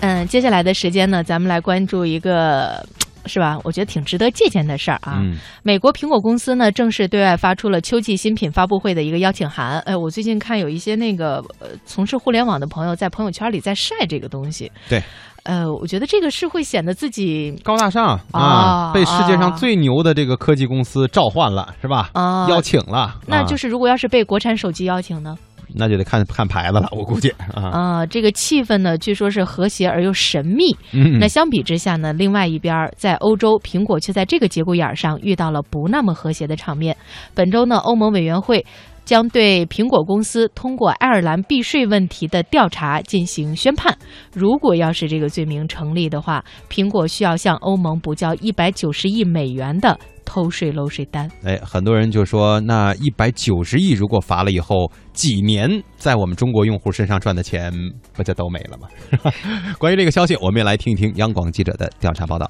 嗯，接下来的时间呢，咱们来关注一个。是吧？我觉得挺值得借鉴的事儿啊。美国苹果公司呢，正式对外发出了秋季新品发布会的一个邀请函。哎，我最近看有一些那个呃，从事互联网的朋友在朋友圈里在晒这个东西。对，呃，我觉得这个是会显得自己高大上啊，被世界上最牛的这个科技公司召唤了，是吧？啊，邀请了。那就是如果要是被国产手机邀请呢？那就得看看牌子了，我估计啊。啊，这个气氛呢，据说是和谐而又神秘。嗯，那相比之下呢，另外一边在欧洲，苹果却在这个节骨眼上遇到了不那么和谐的场面。本周呢，欧盟委员会将对苹果公司通过爱尔兰避税问题的调查进行宣判。如果要是这个罪名成立的话，苹果需要向欧盟补交一百九十亿美元的。偷税漏税单，哎，很多人就说，那一百九十亿如果罚了以后，几年在我们中国用户身上赚的钱不就都没了吗？关于这个消息，我们也来听一听央广记者的调查报道。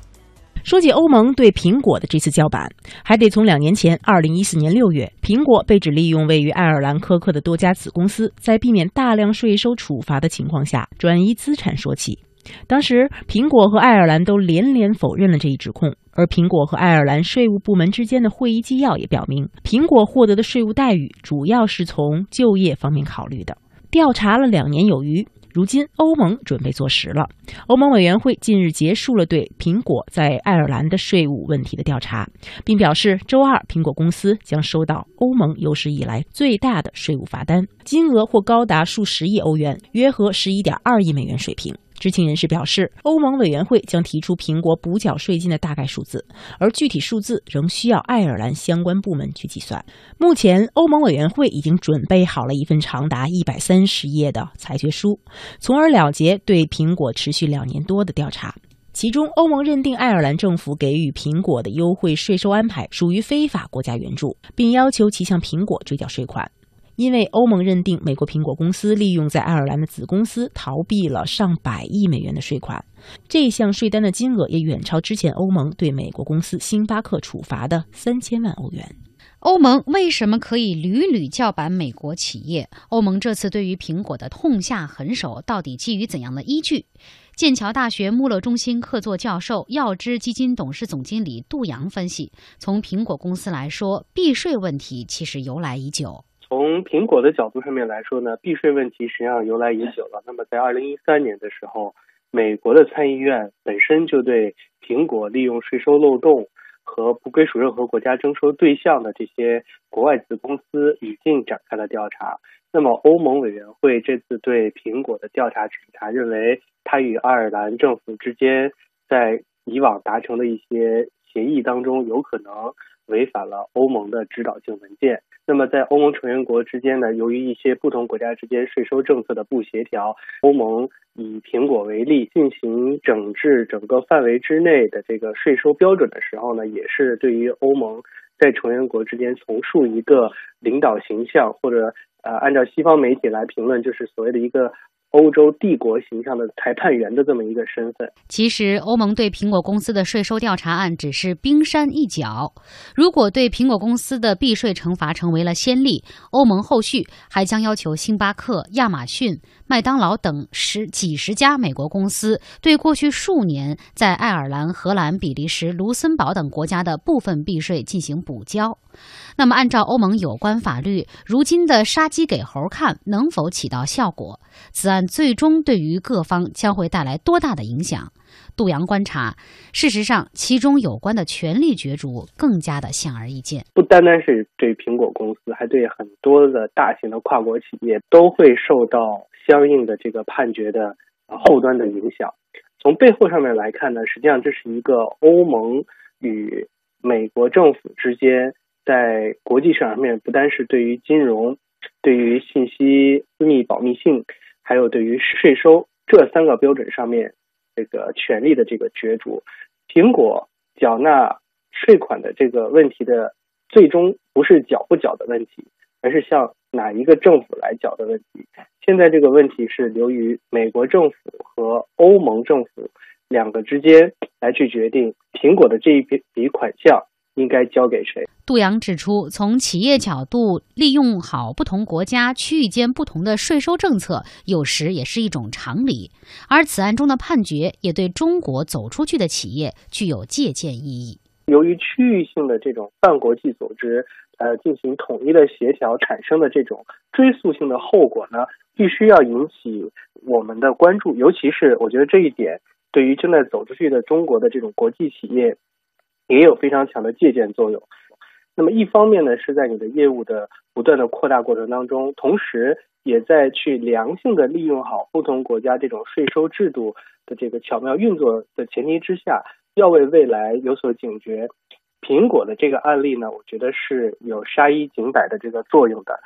说起欧盟对苹果的这次叫板，还得从两年前，二零一四年六月，苹果被指利用位于爱尔兰科克的多家子公司，在避免大量税收处罚的情况下转移资产说起。当时，苹果和爱尔兰都连连否认了这一指控。而苹果和爱尔兰税务部门之间的会议纪要也表明，苹果获得的税务待遇主要是从就业方面考虑的。调查了两年有余，如今欧盟准备坐实了。欧盟委员会近日结束了对苹果在爱尔兰的税务问题的调查，并表示，周二苹果公司将收到欧盟有史以来最大的税务罚单，金额或高达数十亿欧元，约合十一点二亿美元水平。知情人士表示，欧盟委员会将提出苹果补缴税金的大概数字，而具体数字仍需要爱尔兰相关部门去计算。目前，欧盟委员会已经准备好了一份长达一百三十页的裁决书，从而了结对苹果持续两年多的调查。其中，欧盟认定爱尔兰政府给予苹果的优惠税收安排属于非法国家援助，并要求其向苹果追缴税款。因为欧盟认定美国苹果公司利用在爱尔兰的子公司逃避了上百亿美元的税款，这项税单的金额也远超之前欧盟对美国公司星巴克处罚的三千万欧元。欧盟为什么可以屡屡叫板美国企业？欧盟这次对于苹果的痛下狠手，到底基于怎样的依据？剑桥大学穆勒中心客座教授、耀之基金董事总经理杜阳分析：从苹果公司来说，避税问题其实由来已久。从苹果的角度上面来说呢，避税问题实际上由来已久了。那么在二零一三年的时候，美国的参议院本身就对苹果利用税收漏洞和不归属任何国家征收对象的这些国外子公司已经展开了调查。那么欧盟委员会这次对苹果的调查审查，认为它与爱尔兰政府之间在以往达成的一些协议当中有可能违反了欧盟的指导性文件。那么，在欧盟成员国之间呢，由于一些不同国家之间税收政策的不协调，欧盟以苹果为例进行整治整个范围之内的这个税收标准的时候呢，也是对于欧盟在成员国之间重塑一个领导形象，或者呃，按照西方媒体来评论，就是所谓的一个。欧洲帝国形象的裁判员的这么一个身份。其实，欧盟对苹果公司的税收调查案只是冰山一角。如果对苹果公司的避税惩罚成为了先例，欧盟后续还将要求星巴克、亚马逊、麦当劳等十几十家美国公司对过去数年在爱尔兰、荷兰、比利时、卢森堡等国家的部分避税进行补交。那么，按照欧盟有关法律，如今的杀鸡给猴看能否起到效果？此案最终对于各方将会带来多大的影响？杜阳观察，事实上，其中有关的权力角逐更加的显而易见。不单单是对苹果公司，还对很多的大型的跨国企业都会受到相应的这个判决的后端的影响。从背后上面来看呢，实际上这是一个欧盟与美国政府之间。在国际市场上面，不单是对于金融、对于信息私密保密性，还有对于税收这三个标准上面，这个权利的这个角逐，苹果缴纳税款的这个问题的最终不是缴不缴的问题，而是向哪一个政府来缴的问题。现在这个问题是由于美国政府和欧盟政府两个之间来去决定苹果的这一笔笔款项。应该交给谁。杜阳指出，从企业角度，利用好不同国家、区域间不同的税收政策，有时也是一种常理。而此案中的判决，也对中国走出去的企业具有借鉴意义。由于区域性的这种半国际组织，呃，进行统一的协调产生的这种追溯性的后果呢，必须要引起我们的关注。尤其是我觉得这一点，对于正在走出去的中国的这种国际企业，也有非常强的借鉴作用。那么一方面呢，是在你的业务的不断的扩大过程当中，同时也在去良性的利用好不同国家这种税收制度的这个巧妙运作的前提之下，要为未来有所警觉。苹果的这个案例呢，我觉得是有杀一儆百的这个作用的。